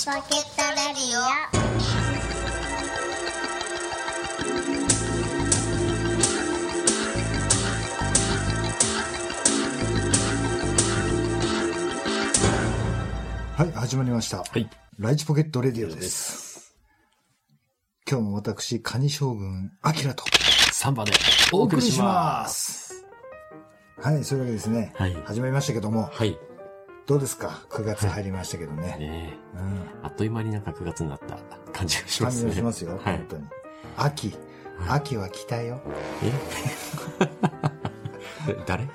チポケットレディオはい、始まりました。はい。ライチポケットレディオです。今日も私、カニ将軍、アキラと3番でお送りします。す。はい、そういうわけですね。はい始まりましたけども、はい。どうですか ?9 月入りましたけどね。ねうん。えあっという間になんか9月になった感じがしま感じすね。が しますよ、はい本。当に。秋。秋は来たよ。え？誰？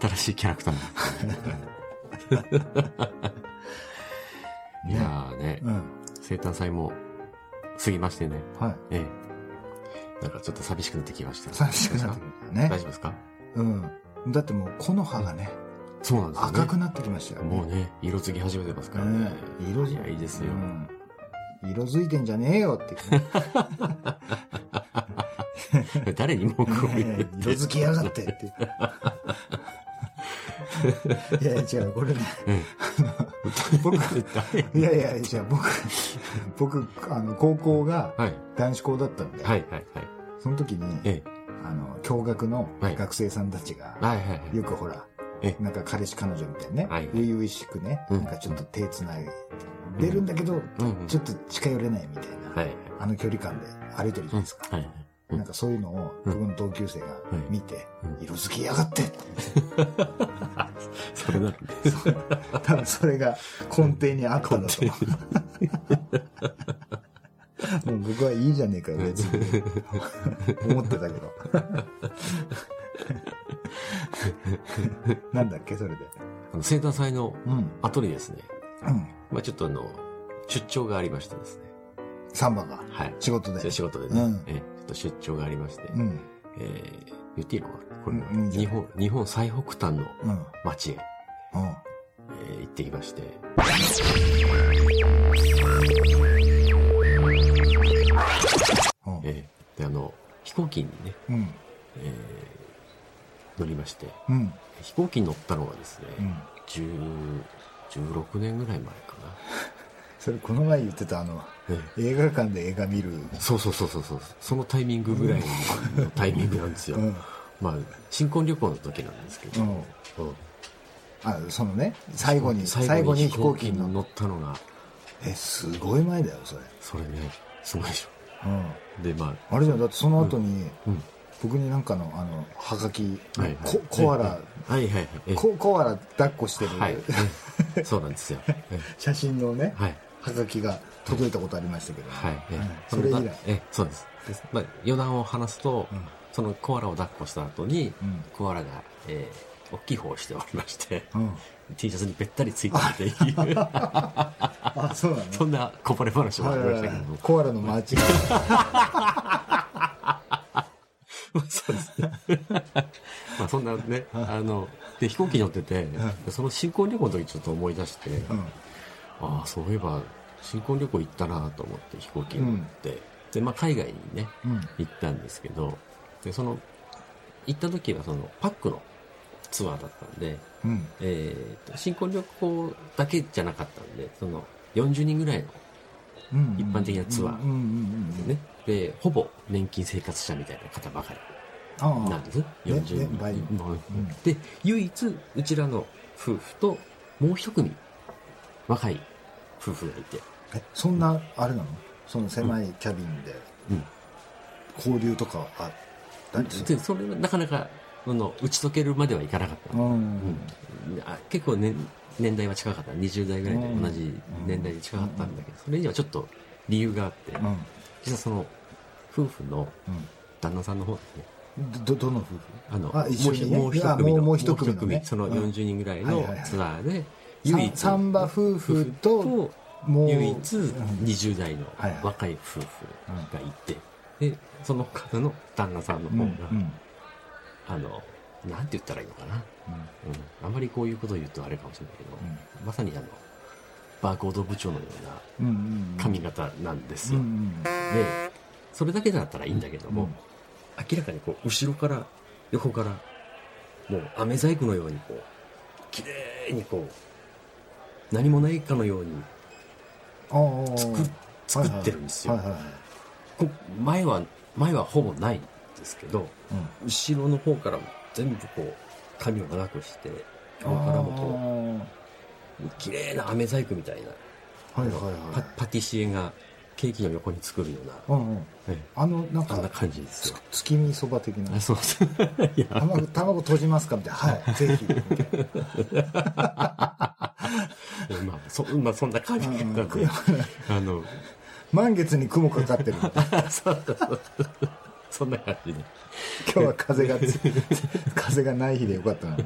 新しいキャラクターいやーね、うん。生誕祭も過ぎましてね。はい。ええ。なんかちょっと寂しくなってきました。寂しくなってくるね大。丈夫ですか？うん。だってもう、木の葉がね、そうなんですよね。赤くなってきましたよね。もうね、色づき始めてますからね。うん色づいや、いいですよ。うん色づいてんじゃねえよって 誰に文句を言ねうえ色づきやがってって。いやいや違う、これね、僕、誰いやいや、じゃあ僕、僕、あの、高校がはい。男子校だったんで、はいはいはい。その時に、えあの、共学のはい。学生さんたちが。よくほらえ、なんか彼氏彼女みたいにね、はい初々しくね、うん。なんかちょっと手つないでるんだけど、ちょっと近寄れないみたいな、はい。あの距離感で歩いてるじゃないですか。はいなんかそういうのを僕の同級生が見て、うん。色づきやがってって。それなのね。多分それが根底にあったんだと思う。もう僕はいいじゃねえかよ、別に。思ってたけど。なんだっけ、それで。あの生誕祭のうん。後にですね、うん。まあちょっとあの、出張がありましてですね。サンバが。はい。仕事で。仕事でね、うんええちょっと出張がありまして、うん。えー言っていいのかな？これ、日本、日本最北端のうん。うん。町へ、えー行ってきまして、うん。えーで、あの、飛行機にね、うん。えー乗りまして、うん。飛行機に乗ったのがですね、うん。10 16年ぐらい前か それ、この前言ってた、あの、な。ええ映画館で映画見る。そうそうそうそうそう。そのタイミングぐらいのタイミングなんですよ。うん。まあ、新婚旅行の時なんですけど、うんうんあ、そのね、最後に、最後に飛行機に乗ったのが、え、すごい前だよ、それ。それね、すごいでしうん。ょ。で、まあ、あれじゃん、だってその後に、うん。僕になんかの、あの、はがき、はいはいココアラ、はいはいはい。えココアラ抱っこしてる、はい。え そうなんですよ。え写真のね、はい。はがきが届いたことありましたけど、はい。えうんそれ以来。え、そうです。でまあ、余談を話すと、うんそのコアラを抱っこした後に、うんコアラが、えー、大きい方をしておりまして、うん。T シャツにべったりついてるっていう、あ、そうなの？そんなこぼれ話もありましたけども。コアラのマーチが。そうですね。まあそんなね、あの、で飛行機に乗ってて、その新婚旅行の時ちょっと思い出して、うん。ああ、そういえば新婚旅行行ったなと思って飛行機に乗って、で、まあ海外にね、うん。行ったんですけど、で、その、行った時はそのパックのツアーだったんで、うん。えーと新婚旅行だけじゃなかったんで、その40人ぐらいのうん。一般的なツアーうんうんうん。ね、で、ほぼ年金生活者みたいな方ばかり。なんです。ね40ね倍人。うんんで、唯一、うちらの夫婦と、もう一組、若い夫婦がいて、え、そんな、あれなの？その狭いキャビンで、うん。交流とかあったりする？で、それがなかなか、あの、打ち解けるまではいかなかった。ううんん。あ結構、ね、年代は近かった。20代ぐらいで同じ年代で近かったんだけど、それにはちょっと理由があって、うん。実はその、夫婦のうん。旦那さんの方ですね。ど、どの夫婦？あの、あ一緒にねもう一組の、もうもう一組のねそのうん40人ぐらいのツアーで、サンサンバ夫婦と、唯一うん20代の若い夫婦がいて、で、その方の旦那さんの方ん。が、あの、なんて言ったらいいのかな。うんうん。あんまりこういうことを言うとあれかもしれないけど、うんまさにあの、バーコード部長のようなうんうん。髪型なんですよ。うんうん。で、それだけだったらいいんだけども、うん明らかにこう、後ろから、横から、もう、飴細工のようにこう、綺麗にこう、何もないかのように作作ってるんですよはいはいはい。こ前は前はほぼないんですけど後ろの方から全部こう髪を長くしてもこもう綺麗な飴細工みたいなはいはいパはい。パティシエがケーキの横に作るような、うんうん。えあの、なんえ、そんなか、感じですよ月見そば的なあ。そう そう卵、卵閉じますかみたいな。はい、ぜひ。まあそ,、まあ、そんな感じなんであの満月に雲かかってる。そうそうそうそんな感じで今日は風がつ、風がない日でよかったな。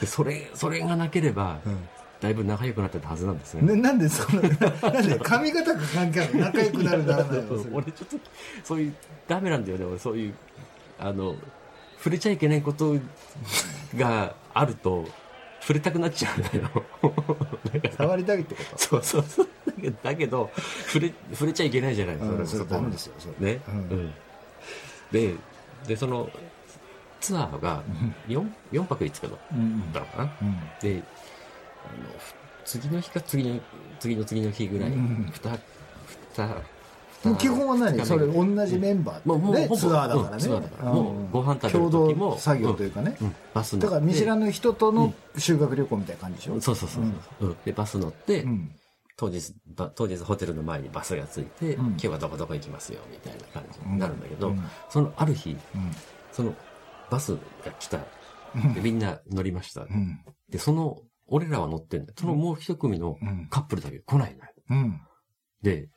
でそれそれがなければ、だいぶ仲良くなってたはずなんですね。ね、なんでそんな、なんで髪型が関係ある仲良くなるならない 俺ちょっとそういうダメなんだよね。俺そういうあの触れちゃいけないことがあると触れたくなっちゃうんだよ。触りたいってこと？そうそうそう。だけど触れ触れちゃいけないじゃないうんそれダメですよね、ううんんででそのツアーが 4, 4泊5日だったのかな？うんであのふ次の日か次の次の次の日ぐらい、うんふたふたもう基本は何？それ同じメンバもうもうほぼーでツアーだからね。うんから。うんもうご飯食べる共時も同作業というかね。うんバスだから見知らぬ人との修学旅行みたいな感じでしょ？そうそうそうそう、うん。でバス乗って、うん当日ば当日ホテルの前にバスが着いて、うん。今日はどこどこ行きますよみたいな感じになるんだけど、うん。そのある日うん。そのバスが来た。うん。でみんな乗りました、うん。でその俺らは乗ってんだよ。そのもう一組のうん。カップルだけ来ないのよ。うん。で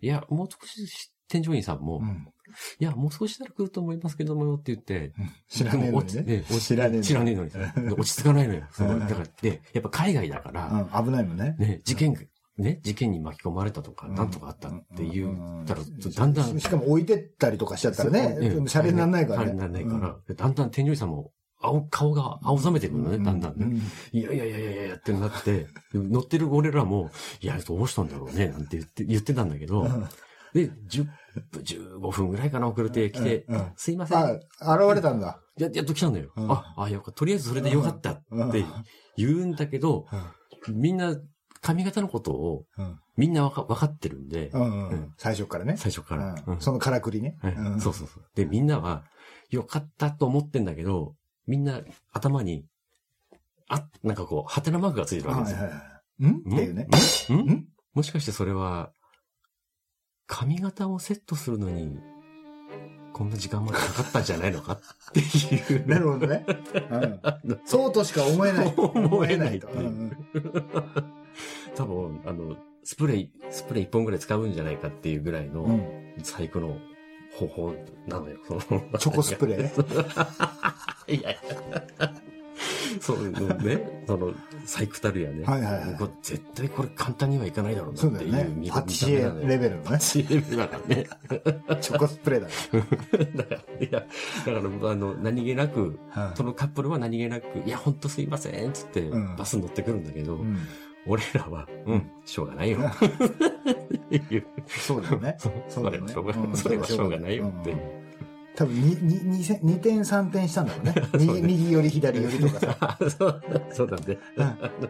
いやもう少し添乗員さんも、うんいやもう少ししたら来ると思いますけどもよって言って、知らねえのにね。知らねえのに。知らねえのにさ 落ち着かないのよ。そのうん。だから、で、やっぱ海外だから、うん危ないのね。ね、事件、ね、事件に巻き込まれたとか、うん。なんとかあったっていううん。たら、だんだん、しかも置いてったりとかしちゃったらねシャレにならないからね。シャレにならないから、でだんだん天井さんも、青、顔が青ざめてくるのね、だんだんね。いやいやいやいやいやってなって、乗ってる俺らも、いや、どうしたんだろうね、なんて言って、言ってたんだけど、で、10分、15分ぐらいかな、遅れてきて。うんうん、すいません。あ現れたんだ。や、やっと来たんだよ。うん。あ、あ、よかった。とりあえずそれでよかったって言うんだけど、みんな髪型のことをうん。みんなわか分かってるんで、うんうん。うん。最初からね。最初から。そのからくりね。そうそうそう。で、みんなは、よかったと思ってんだけど、みんな頭に、あ、なんかこう、ハテナマークがついてるわけですよ。はいはいはい。ん？っていうね。ん？もしかしてそれは、髪型をセットするのに、こんな時間までかかったんじゃないのかっていう。なるほどね。うん。そうとしか思えない。思えないとう。うんうん。多分、あの、スプレー、スプレー一本ぐらい使うんじゃないかっていうぐらいのうん。細工の方法なのよ。そのチョコスプレー？いやいや。そうね、その、細工たるやね。はいはいはい。これ絶対これ簡単にはいかないだろうなそうっていうだよね。見パティシエレベルのね。パティシエレベルだからね。チョコスプレーだ だから、いや、だから、あの、何気なく、うんそのカップルは何気なく、いや、ほんとすいません、つってうん、バス乗ってくるんだけど、うん。俺らは、うん、しょうがないよ。そうだよね。それはしょうがうんそれはしょうがないよって。多分にににせ2点3点したんだろうね。右右より左よりとかさ。あ そうそうだね。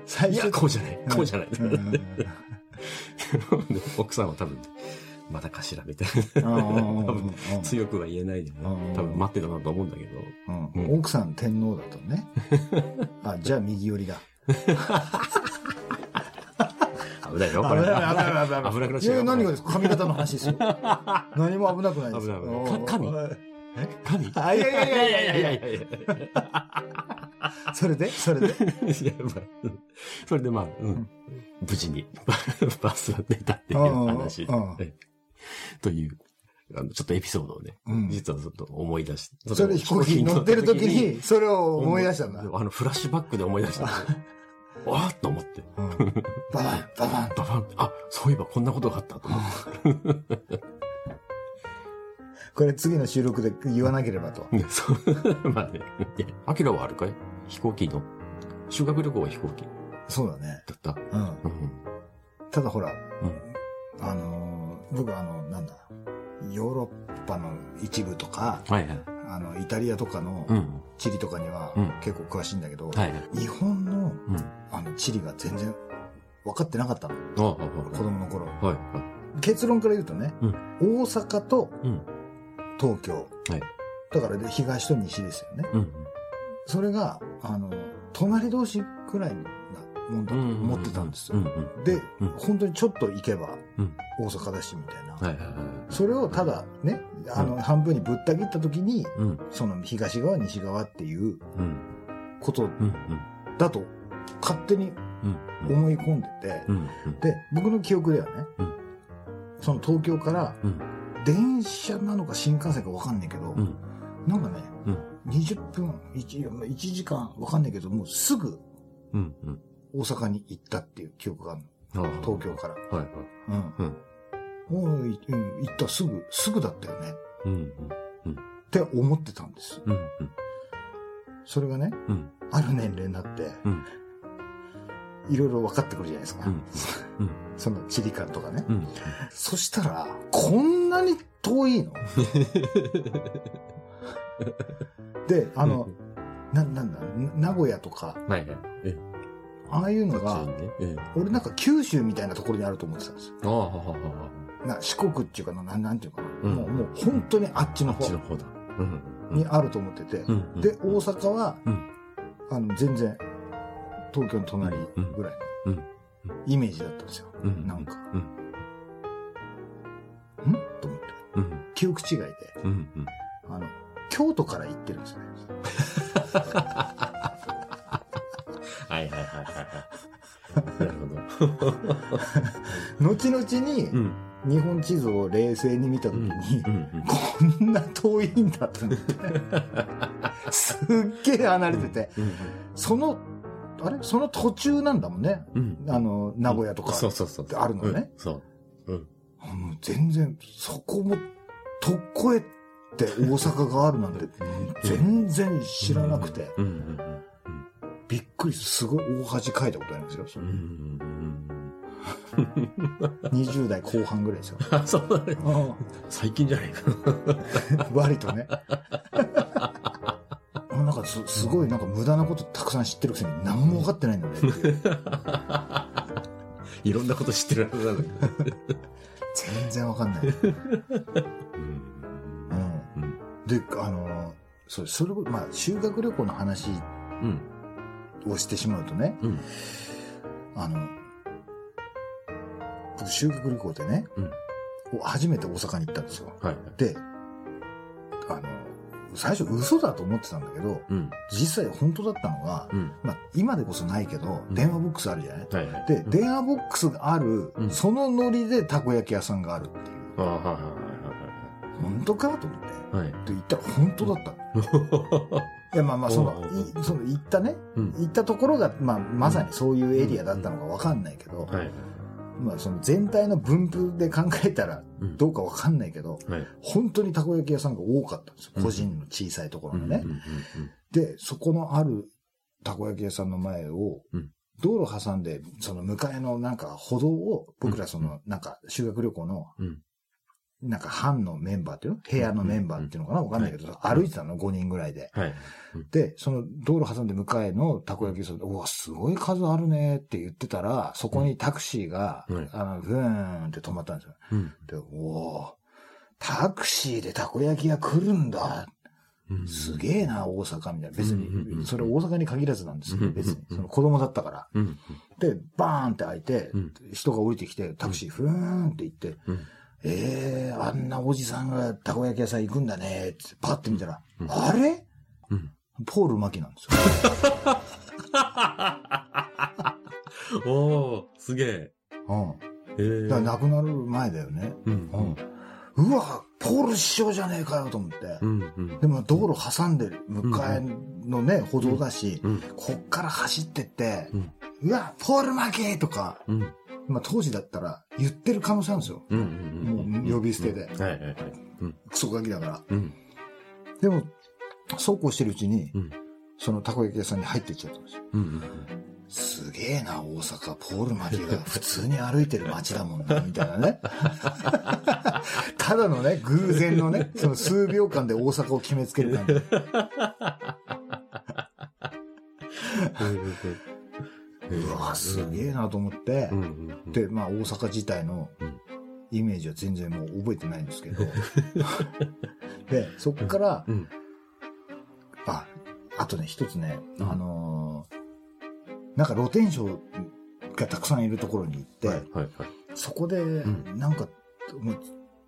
最いや、こうじゃない、こうじゃない。うんうんうん奥さんは多分、まだかしらみたいな。うんうんうんうん。多分、強くは言えないでね。うん。多分待ってたなと思うんだけど。うん。うん。奥さん天皇だとね。あじゃあ右寄りだ。危ないよ、これ。危ない危ない危ない危ない。危ない。何がですか？髪型の話ですよ。何も危なくないですよ。危ない危ない。か神？おい神？あい。やいやいやいやいやいや。いや。それで？それで？いや、まあ、うん。それでまあ、うん、無事に バスが出たっていう話で。という、あの、ちょっとエピソードをね、うん。実はちょっと思い出して。それ飛行機に乗ってる時にそれを思い出したんだ。あの、フラッシュバックで思い出したんですよ。わーっと思って。うん。ババンババン。ババン。あ、そういえばこんなことがあったと思って。これ次の収録で言わなければとね、そう。まあね。いや、アキラはあれかい？飛行機の？修学旅行は飛行機そうだねだった？うんうん。ただほらうん。あのー僕あのなんだ？ヨーロッパの一部とかはいはい。ああの、イタリアとかのうん。地理とかにはうん結構詳しいんだけど、はい。日本のうん。あの地理が全然分かってなかったの。ああ、あ子供の頃。あ、はい。結論から言うとね、うん大阪とうん。東京。はい。だからで東と西ですよね。うん。それが、あの、隣同士くらいなもんだと思ってたんですよ。で、うん本当にちょっと行けばうん。大阪だしみたいな。はいはいはい。それをただね、あの、半分にぶった切った時に、うん。その東側、西側っていううん。ことうん。だと勝手にうん。思い込んでて、うん。で、僕の記憶ではね、うんその東京からうん。電車なのか新幹線かわかんないけど、うん。なんかね、うん20分1、1時間わかんないけど、もうすぐうん。うん。大阪に行ったっていう記憶があるの。ああ東京から。はいはい。うん。うん。行ったすぐ、すぐだったよね。うん。って思ってたんです。うん。それがね、うん。ある年齢になって、うん。いろいろ分かってくるじゃないですか。うん。うん。その地理感とかね。うん。そしたら、こんなに遠いの で、あの、な、なんだ、名古屋とか、はいはい。え、ああいうのが。俺なんか九州みたいなところにあると思ってたんですよ。ああ、はははは。な四国っていうかな、なんなんていうかな。うんもう、もう本当にあっちのこっち方の方だ。うん。にあると思ってて。うん。うん、で、大阪は、うんあの、全然、東京の隣ぐらいのイメージだったんですよ。うん。なんか、うん。ん？と思って。うん。記憶違いで、うん。うん。あの、京都から行ってるんですね。はいはいはいはいはい。なるほど。後々にう、ん。日本地図を冷静に見たときうん。に、うん。こんな遠いんだって思って。すっげえ離れてて、うん。その、あれ？その途中なんだもんね。うん。あの、名古屋とか。そうそうそう。あるのねうんそう。うん。もう全然、そこも、とっこえって大阪があるなんて、全然知らなくて。びっくりすごい大恥かいたことありますよ。そうん。れうん。20代後半ぐらいですよ。あ、そうだね。うん最近じゃないか。割とね。なんかすすごいなんか無駄なことたくさん知ってるくせに何も分かってないんだねっていう。いろんなこと知ってるはずなんだけど。全然分かんない。うん。うん。で、あの、そう、それを、まあ、修学旅行の話うん。をしてしまうとね、うん。あの、僕修学旅行でね、うん初めて大阪に行ったんですよ。はい。で、あの、最初嘘だと思ってたんだけど、うん。実際本当だったのが、うん。まあ、今でこそないけど、うん電話ボックスあるじゃない、はいはい。で、うん電話ボックスがある、うんそのノリでたこ焼き屋さんがあるっていう。ああ、はいはい本当かと思って。はいはい。はい。で、行ったら本当だったの。いや、まあまあ、そのその行ったね、うん。行ったところが、まあ、まさにそういうエリアだったのかわかんないけど、はい。まあ、その全体の分布で考えたらうんどうかわかんないけど、はい。本当にたこ焼き屋さんが多かったんですよ。うん個人の小さいところのね。うんうんで、そこのあるたこ焼き屋さんの前をうん、道路挟んで、その向かいのなんか歩道を、僕らその、なんか修学旅行のうん、なんか班のメンバーっていうの？部屋のメンバーっていうのかな？わかんないけど、歩いてたの？5人ぐらいで。うん。はい。で、その道路挟んで向かいのたこ焼き屋さんで、うわ、すごい数あるねって言ってたら、そこにタクシーが、うんあの、ふーんって止まったんですよ。うん。で、おータクシーでたこ焼き屋来るんだ。うんすげえな、大阪みたいな。別に、それ大阪に限らずなんですけど、別に。その子供だったから。うん。で、バーンって開いてうん、人が降りてきて、タクシーふーんって行って、うん。ええー、あんなおじさんがたこ焼き屋さん行くんだねって、パッて見たら、うんあれ？うん。ポール・マキなんですよ。おー、すげえ。うん。ええ。だから亡くなる前だよね。うん。うん。うわ、ポール師匠じゃねえかよと思って。うん。うん。でも道路挟んでる向かいのね、歩道だし、うん。こっから走ってって、うんうわ、ポール負けとか、うん。まあ当時だったら言ってる可能性あるんですよ。うん。うん。もう呼び捨てではいはいはい。うん。クソガキだから。うん。でも、そうこうしてるうちに、うんそのたこ焼き屋さんに入っていっちゃったんですよ。うん。すげえな、大阪。ポール・マキが普通に歩いてる街だもんな、みたいなね。ただのね、偶然のね、その数秒間で大阪を決めつける感じ。うわ、すげえなと思ってう、んうんうん。で、まあ大阪自体のうんイメージは全然もう覚えてないんですけど。で、そっから、うん。あ、あとね、一つね、うんあのーなんか露天商がたくさんいるところに行って、はいはいはい。そこで、んなんか、もう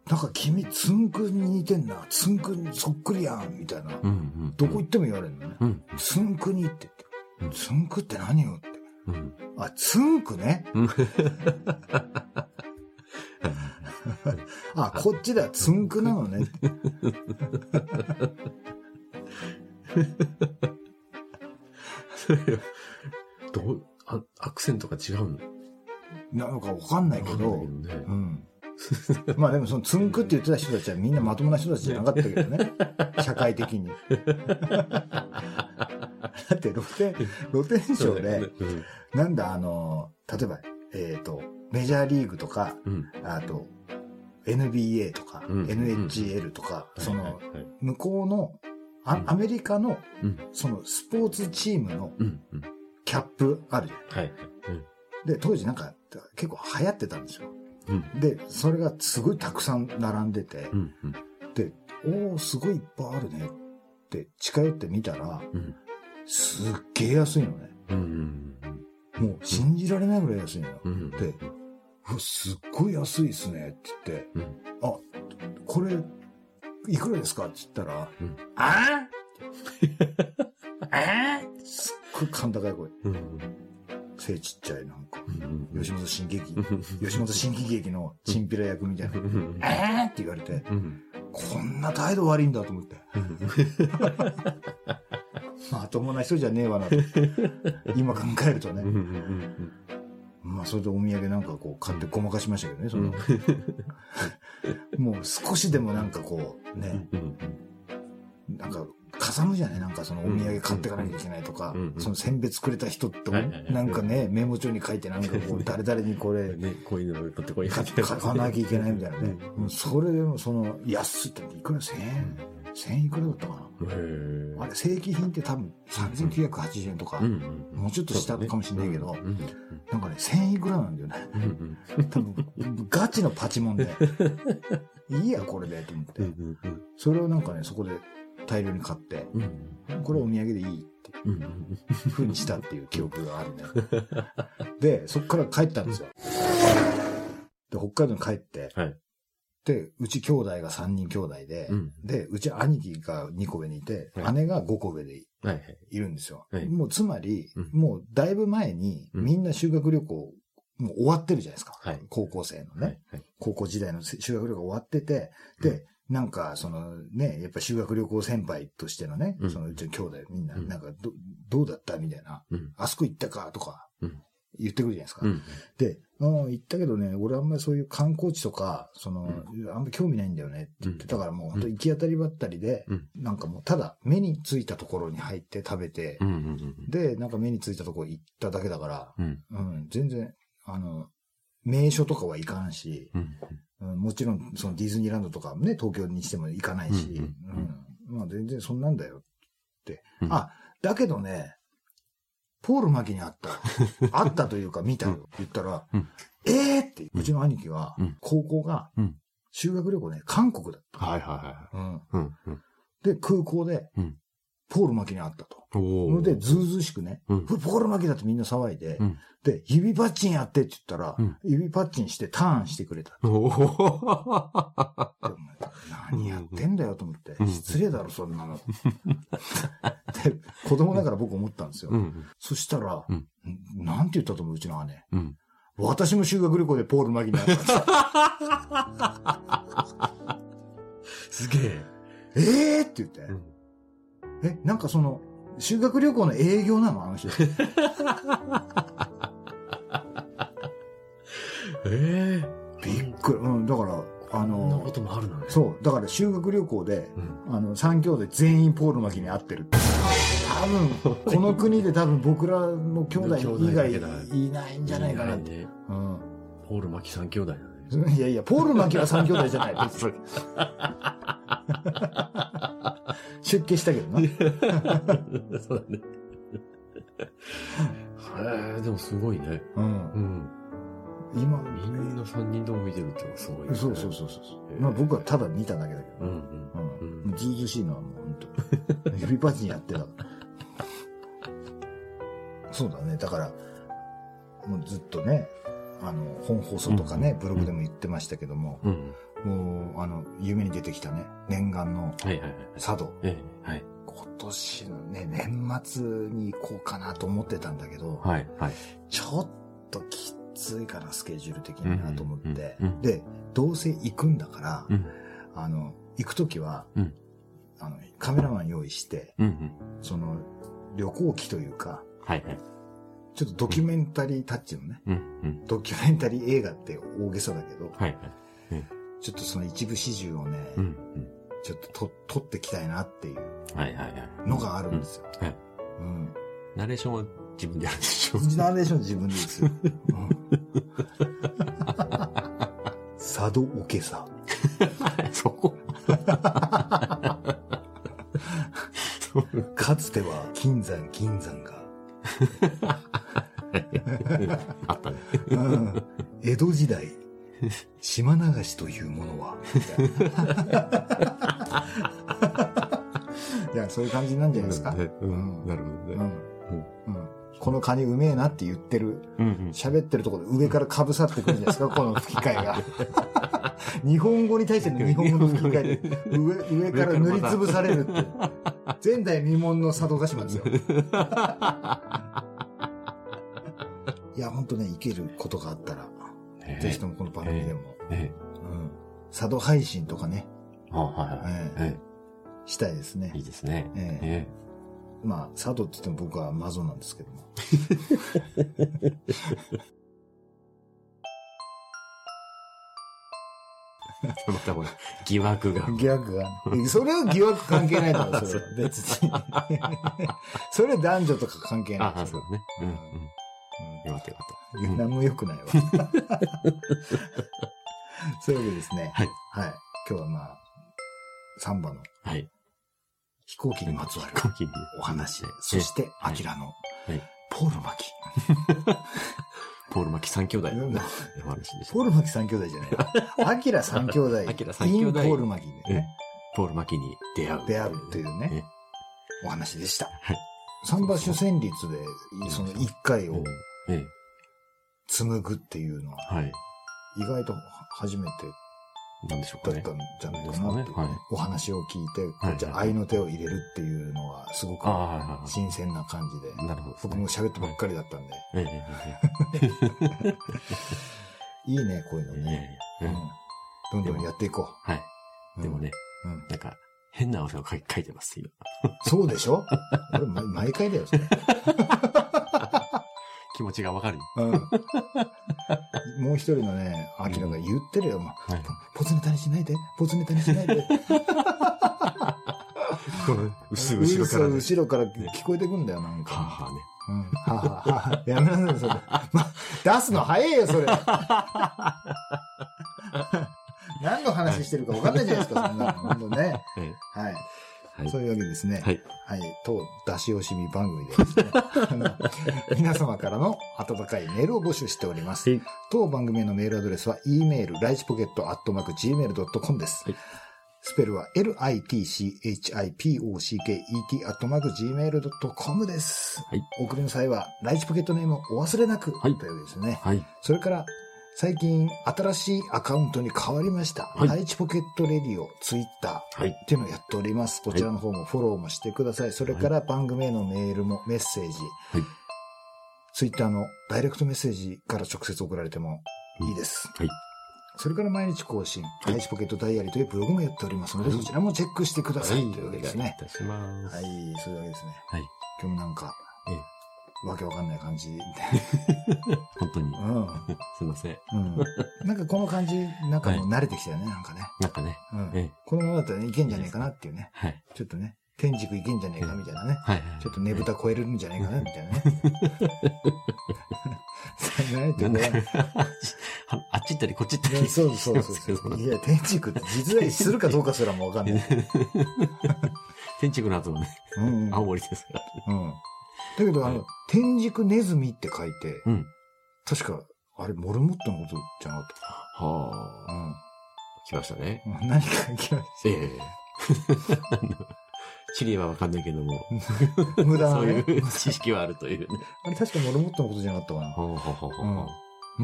なんか君、つんくんに似てんな、つんくんにそっくりやん、みたいな。うんうん。どこ行っても言われるのね。うん。つんくにって言うんって。つんくって何よって。うん。あ、つんくね。うん あ、こっちではつんくなのね。どう、あ、アクセントが違うの？なんかわかんないけど、けどねうん。まあでもそのつんくって言ってた人たちはみんなまともな人たちじゃなかったけどね。社会的に。だって露天、露天商で、うん。なんだあの、例えば、えっ、と、メジャーリーグとか、うん。あと、NBA とか、うん NHL とか、その、はいはい向こうの、あうんアメリカの、うん。そのスポーツチームのうん。うん。キャップあるじゃはいはい。うん。ん。で、当時なんか結構流行ってたんですよ。うん。で、それがすごいたくさん並んでてう、ん。うん。で、おー、すごいいっぱいあるねって近寄ってみたら、うん。すっげえ安いのね。うん。もう信じられないぐらい安いのよ。うん。で、すっごい安いですねって言って、うん。あ、これ、いくらですかって言ったら、うんあ ああすっごい甲高い声。うん。背ちっちゃい、なんか。うん。吉本新喜劇、うん。吉本新喜劇のチンピラ役みたいな。うん。えー？って言われて、うん。こんな態度悪いんだと思って。まともな人じゃねえわなと。今考えるとね。まあ、それでお土産なんかこう買ってごまかしましたけどね、その。もう少しでもなんかこう、ね、なんか、かさむじゃない？なんかそのお土産買ってかなきゃいけないとかその選別くれた人って、なんかね、メモ帳に書いてなんかこう、誰々にこれ、ね、こういうのを取ってこい。書書かなきゃいけないみたいなね。それでもその、安いっていくら1000円？?1000 円いくらだったかなあれ、正規品って多分3980円とか。もうちょっとしたかもしれないけどなんかね、1000円いくらなんだよね。うん多分、ガチのパチモンで。いいや、これで、と思って。それをなんかね、そこで大量に買って、うんこれお土産でいいってうんうにしたっていう記憶があるね。で、そっから帰ったんですよ。で、北海道に帰って、はいで、うち兄弟が3人兄弟で、うんで、うち兄貴が2個上にいて、はい姉が5個上ではいはい。いるんですよ。はいもうつまり、うんもうだいぶ前に、うんみんな修学旅行、もう終わってるじゃないですか。はい高校生のね。はいはい。高校時代の修学旅行終わってて、で、なんか、そのね、やっぱ修学旅行先輩としてのね、うんそのうちの兄弟みんな、うんなんかど、どうだったみたいな、うんあそこ行ったかとかうん、言ってくるじゃないですか。うん。で、うん、行ったけどね、俺あんまりそういう観光地とか、その、あんまり興味ないんだよねって言って、うん。だからもう本当行き当たりばったりで、うん。なんかもうただ目についたところに入って食べて、うんうんで、なんか目についたところ行っただけだから、うん。うん、全然、あの、名所とかは行かんし、うん。うん。もちろん、そのディズニーランドとかもね、東京にしても行かないし、うんうん。うん。まあ全然そんなんだよって。うん。あ、だけどね、ポール・マキに会った。会ったというか見たよって言ったら、うんえーって、うちの兄貴はうん、高校がうん、修学旅行ね、韓国だっはいはいはい。うん。うん。で、空港でうん、ポール・マキに会ったと。おそれで、ずうずうしくね、うんポール・マキだってみんな騒いで、うんで、指パッチンやってって言ったら、うん指パッチンしてターンしてくれた。何やってんだよと思ってう。ん失礼だろ、そんなの。で、子供だから僕思ったんですよ。うん。そしたら、なんて言ったと思う、うちの姉。うん。私も修学旅行でポール・マギに会った。すげえ。えーって言って。うんえ、なんかその、修学旅行の営業なの？あの人。ええ。びっくり。うん、だから、あこんなこの、ともあるのね。そう、だから修学旅行で、うん。あの、三兄弟全員ポール・マギに会ってる。多分、この国で多分僕らの兄弟以外いないんじゃないかなって。ね。うんポール・マキ三兄弟だね。いやいや、ポール・マキは三兄弟じゃない。別に 出家したけどな。そうだね。へえ、でもすごいね。うんう。ん。今、みんな三人とも見てるってのはすごい、ね。そうそうそうそう。まあ僕はただ見ただけだけど。うんうん。うん。ずうずうしいのはもう本当指パッチンやってた。そうだね。だから、もうずっとね、あの、本放送とかね、ブログでも言ってましたけども、うん。もう、あの、夢に出てきたね、念願の。佐渡。今年のね、年末に行こうかなと思ってたんだけど、はいはい。ちょっときついかな、スケジュール的になと思って。で、どうせ行くんだから、うん。あの、行くときはうん、あの、カメラマン用意して、うんうん。その、旅行機というか、はいはい。ちょっとドキュメンタリータッチのね、うんうん。ドキュメンタリー映画って大げさだけど、はいはい。ちょっとその一部始終をね、うんうん。ちょっとと撮ってきたいなっていう。のがあるんですよ。ナレーションは自分でやるでしょ。ナレーション自分でですよ。うん佐渡おけさ。そこかつては金山銀山が、あったね。うん江戸時代、島流しというものは、いや、そういう感じなんじゃないですか。うん。なるほどね。うんうんこのカニうめえなって言ってる。喋ってるところで上から被さってくるんじゃないですか、この吹き替えが。日本語に対しての日本語の吹き替えで、上、上から塗りつぶされるって。前代未聞の佐渡島ですよ。いや、ほんとね、いけることがあったら、ええぜひともこの番組でも、えうん。佐渡配信とかね、え。あはいはい。ええしたいですねえ。いいですね。えええまあ、佐渡って言っても僕はマゾなんですけども。え。またほら、疑惑が。疑惑が。それは疑惑関係ないだろ、それは。別に。それは男女とか関係ない。あ、あ、そうだね。うんうん。うんよかったよかった。何も良くないわ。そういうわけですね。はい。はい。今日はまあ、サンバのはい。飛行機にまつわるお話。そして、アキラのはい。ポール・マキ。ポール・マキ三兄弟の話でした。ポール・マキ三兄弟じゃない。アキラ三兄弟。アキラ三兄弟インポール・マキでえね、ポール・マキに出会う。出会うというねえ、お話でした。はい。サンバ主旋律で、その一回をええ。紡ぐっていうのは、はい。意外と初めてなんでしょうかねだった。んじゃないかなっていうねはいお話を聞いて、こはいっち愛の手を入れるっていうのはすごくああ、はいはいは新鮮な感じで、い。なるほどですね。僕も喋ってばっかりだったんで、いいね、こういうのええいやいね。やうんどんどんやっていこはい。う。でもね、うん。うんなんか、変な汗をかい書いてます、今。そうでしょ？俺、ま毎回だよ、それ。気持ちがわかる。うん。もう一人のね、アキラが言ってるよ、もうはい。ポツネタにしないで、ポツネタにしないで。後後ろからね。後ろから聞こえてくんだよ、なんか。はあはあね。うん。はははは。やめなさい、それ。ま、出すの早いよ、それ。話してるか分かんないじゃないですか、そんなの。本当ね。ええはい。はい。そういうわけですね。はい。はい。当出し惜しみ番組でですね、皆様からの温かいメールを募集しております。はい当番組へのメールアドレスは、e メール、ライチポケットアットマーク gmail.com です。はいスペルは、litchipocket アットマーク gmail.com です。はい送りの際は、ライチポケットネームをお忘れなく、はいというですね。はい。それから、最近、新しいアカウントに変わりました。はいライチポケットレディオ、ツイッター、はい。っていうのをやっております。こちらの方もフォローもしてください。それから番組へのメールもメッセージ、はい。ツイッターのダイレクトメッセージから直接送られてもいいです。はい。それから毎日更新、いライチポケットダイアリーというブログもやっておりますので、はいそちらもチェックしてください。というわけおですね。願いいたします。はい、そういうわけですね。はい。今日もなんか、ええわけわかんない感じで。本当に。うん。すいません。うん。なんかこの感じ、なんかもう慣れてきたよね、なんかね。なんかね。うん。ええ。このままだったらねいけんじゃねえかなっていうね。はい。ちょっとね、天竺いけんじゃねえかみたいなね。はいはい。ちょっとねぶた超えるんじゃないかなみたいなね。ああっち行ったりこっち行ったり。そうそうそう。いや、天竺って実在するかどうかすらもわかんない。天竺の後のね。青森ですから。うん。だけど、あはいの、天竺ネズミって書いて、うん。確か、あれ、モルモットのことじゃなかっはあ。た。うん来ましたね。うん。何か来ましええ 地理はわかんないけども、た。無駄そなね。ういう知識はあるというね。あれ、確かモルモットのことじゃなかったかな。ほうほうん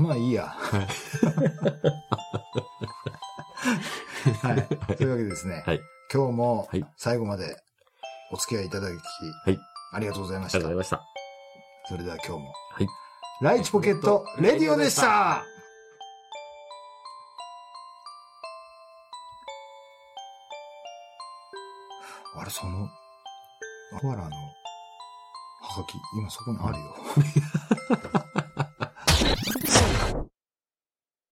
まあいいや。はいはい。というわけでですね。はい。今日もはい最後までお付き合いいただき、はいありがとうございましたありがとうござい。ました。それでは今日も、はい。ライチポケットレディオでしたあれ、その、コアラの、はがき、今そこにあるよ。